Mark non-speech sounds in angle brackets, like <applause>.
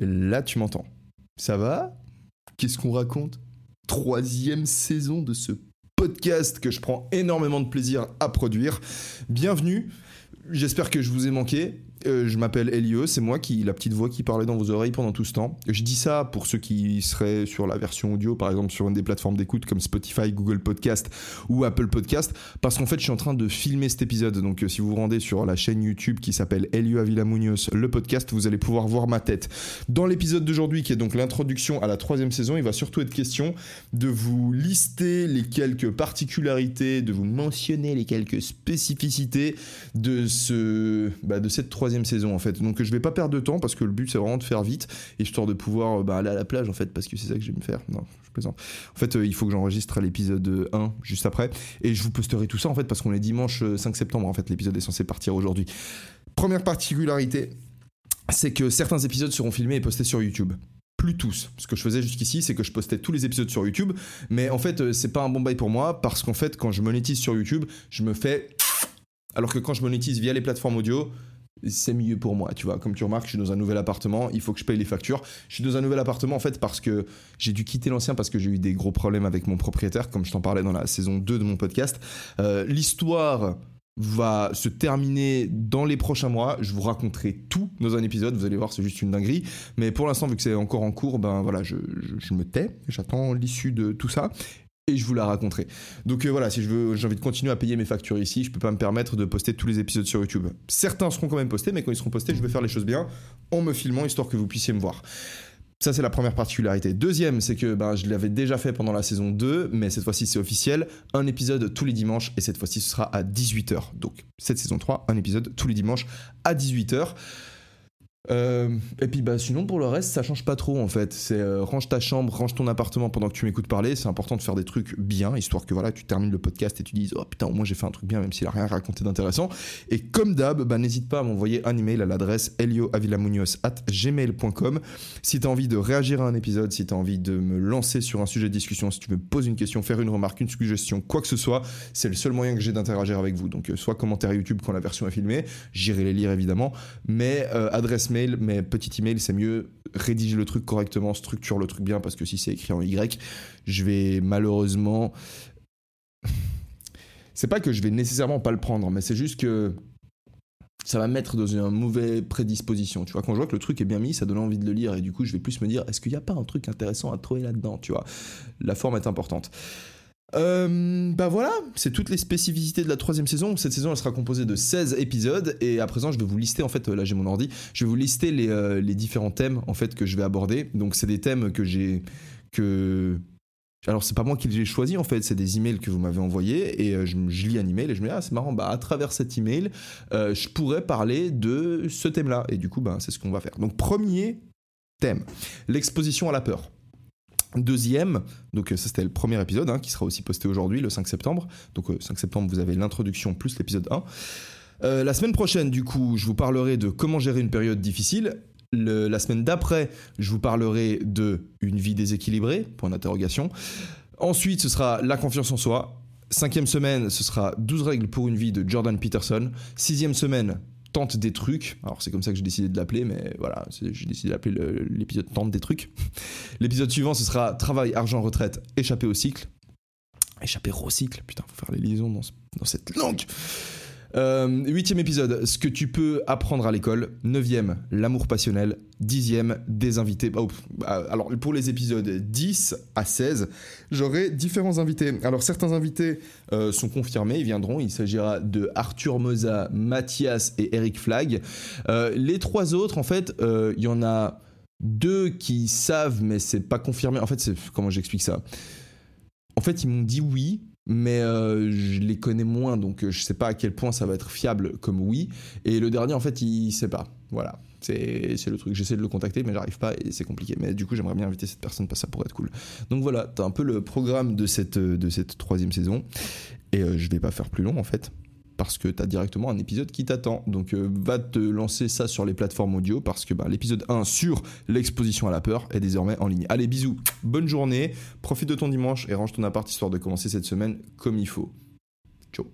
là tu m'entends. Ça va? Qu'est-ce qu'on raconte? Troisième saison de ce podcast que je prends énormément de plaisir à produire. Bienvenue. J'espère que je vous ai manqué. Euh, je m'appelle Elio, c'est moi qui la petite voix qui parlait dans vos oreilles pendant tout ce temps. Je dis ça pour ceux qui seraient sur la version audio, par exemple sur une des plateformes d'écoute comme Spotify, Google Podcast ou Apple Podcast, parce qu'en fait je suis en train de filmer cet épisode. Donc euh, si vous vous rendez sur la chaîne YouTube qui s'appelle Elio Avila Munoz, le podcast, vous allez pouvoir voir ma tête. Dans l'épisode d'aujourd'hui, qui est donc l'introduction à la troisième saison, il va surtout être question de vous lister les quelques particularités, de vous mentionner les quelques spécificités de ce, bah, de cette troisième saison en fait. Donc je vais pas perdre de temps parce que le but c'est vraiment de faire vite, histoire de pouvoir bah, aller à la plage en fait, parce que c'est ça que j'aime faire. Non, je plaisante. En fait, euh, il faut que j'enregistre l'épisode 1 juste après, et je vous posterai tout ça en fait parce qu'on est dimanche 5 euh, septembre en fait, l'épisode est censé partir aujourd'hui. Première particularité, c'est que certains épisodes seront filmés et postés sur YouTube plus tous. Ce que je faisais jusqu'ici, c'est que je postais tous les épisodes sur YouTube, mais en fait, euh, c'est pas un bon bail pour moi parce qu'en fait, quand je monétise sur YouTube, je me fais alors que quand je monétise via les plateformes audio, c'est mieux pour moi, tu vois. Comme tu remarques, je suis dans un nouvel appartement, il faut que je paye les factures. Je suis dans un nouvel appartement en fait parce que j'ai dû quitter l'ancien parce que j'ai eu des gros problèmes avec mon propriétaire, comme je t'en parlais dans la saison 2 de mon podcast. Euh, l'histoire va se terminer dans les prochains mois. Je vous raconterai tout dans un épisode. Vous allez voir, c'est juste une dinguerie. Mais pour l'instant, vu que c'est encore en cours, ben voilà, je, je me tais. J'attends l'issue de tout ça et je vous la raconterai. Donc euh, voilà, si je veux, j'ai envie de continuer à payer mes factures ici, je peux pas me permettre de poster tous les épisodes sur YouTube. Certains seront quand même postés, mais quand ils seront postés, je vais faire les choses bien en me filmant histoire que vous puissiez me voir. Ça, c'est la première particularité. Deuxième, c'est que ben, je l'avais déjà fait pendant la saison 2, mais cette fois-ci, c'est officiel. Un épisode tous les dimanches, et cette fois-ci, ce sera à 18h. Donc, cette saison 3, un épisode tous les dimanches à 18h. Euh, et puis bah sinon pour le reste ça change pas trop en fait. C'est euh, range ta chambre range ton appartement pendant que tu m'écoutes parler. C'est important de faire des trucs bien histoire que voilà tu termines le podcast et tu dises oh putain au moins j'ai fait un truc bien même s'il a rien raconté d'intéressant. Et comme d'hab bah n'hésite pas à m'envoyer un email à l'adresse gmail.com si tu as envie de réagir à un épisode si tu as envie de me lancer sur un sujet de discussion si tu me poses une question faire une remarque une suggestion quoi que ce soit c'est le seul moyen que j'ai d'interagir avec vous. Donc euh, soit commentaire YouTube quand la version est filmée j'irai les lire évidemment. Mais adresse mail, mais petit email, c'est mieux. Rédige le truc correctement, structure le truc bien, parce que si c'est écrit en Y, je vais malheureusement. <laughs> c'est pas que je vais nécessairement pas le prendre, mais c'est juste que ça va me mettre dans une mauvaise prédisposition. Tu vois, quand je vois que le truc est bien mis, ça donne envie de le lire, et du coup, je vais plus me dire, est-ce qu'il n'y a pas un truc intéressant à trouver là-dedans, tu vois La forme est importante. Euh, bah voilà, c'est toutes les spécificités de la troisième saison. Cette saison, elle sera composée de 16 épisodes et à présent, je vais vous lister en fait, là j'ai mon ordi, je vais vous lister les, euh, les, différents thèmes en fait que je vais aborder. Donc c'est des thèmes que j'ai que alors c'est pas moi qui les ai choisis en fait, c'est des emails que vous m'avez envoyés et euh, je, je, lis un email et je me dis ah c'est marrant bah à travers cet email je pourrais parler de ce thème-là et du coup bah c'est ce qu'on va faire. Donc premier thème, l'exposition à la peur. Deuxième, donc euh, ça c'était le premier épisode hein, qui sera aussi posté aujourd'hui, le 5 septembre. Donc 5 euh, septembre, vous avez l'introduction plus l'épisode 1. Euh, la semaine prochaine, du coup, je vous parlerai de comment gérer une période difficile. la semaine d'après, je vous parlerai de une vie déséquilibrée, point d'interrogation. Ensuite, ce sera la confiance en soi. Cinquième semaine, ce sera 12 règles pour une vie de Jordan Peterson. Sixième semaine, tente des trucs. Alors c'est comme ça que j'ai décidé de l'appeler, mais voilà, j'ai décidé d'appeler l'épisode tente des trucs. <laughs> L'épisode suivant, ce sera travail, argent, retraite, échapper au cycle. Échapper au cycle, putain, faut faire les liaisons dans, dans cette langue. Euh, huitième épisode, ce que tu peux apprendre à l'école. Neuvième, l'amour passionnel. Dixième, des invités. Oh, bah, alors pour les épisodes 10 à 16, j'aurai différents invités. Alors certains invités euh, sont confirmés, ils viendront. Il s'agira de Arthur Moza, Mathias et Eric Flag. Euh, les trois autres, en fait, il y en a deux qui savent, mais c'est pas confirmé. En fait, c'est comment j'explique ça? En fait, ils m'ont dit oui, mais euh, je les connais moins, donc euh, je sais pas à quel point ça va être fiable comme oui. Et le dernier, en fait, il sait pas. Voilà, c'est le truc. J'essaie de le contacter, mais j'arrive pas et c'est compliqué. Mais du coup, j'aimerais bien inviter cette personne parce que ça pourrait être cool. Donc voilà, t'as un peu le programme de cette, cette troisième saison. Et euh, je vais pas faire plus long, en fait parce que tu as directement un épisode qui t'attend. Donc euh, va te lancer ça sur les plateformes audio parce que bah, l'épisode 1 sur l'exposition à la peur est désormais en ligne. Allez, bisous, bonne journée, profite de ton dimanche et range ton appart histoire de commencer cette semaine comme il faut. Ciao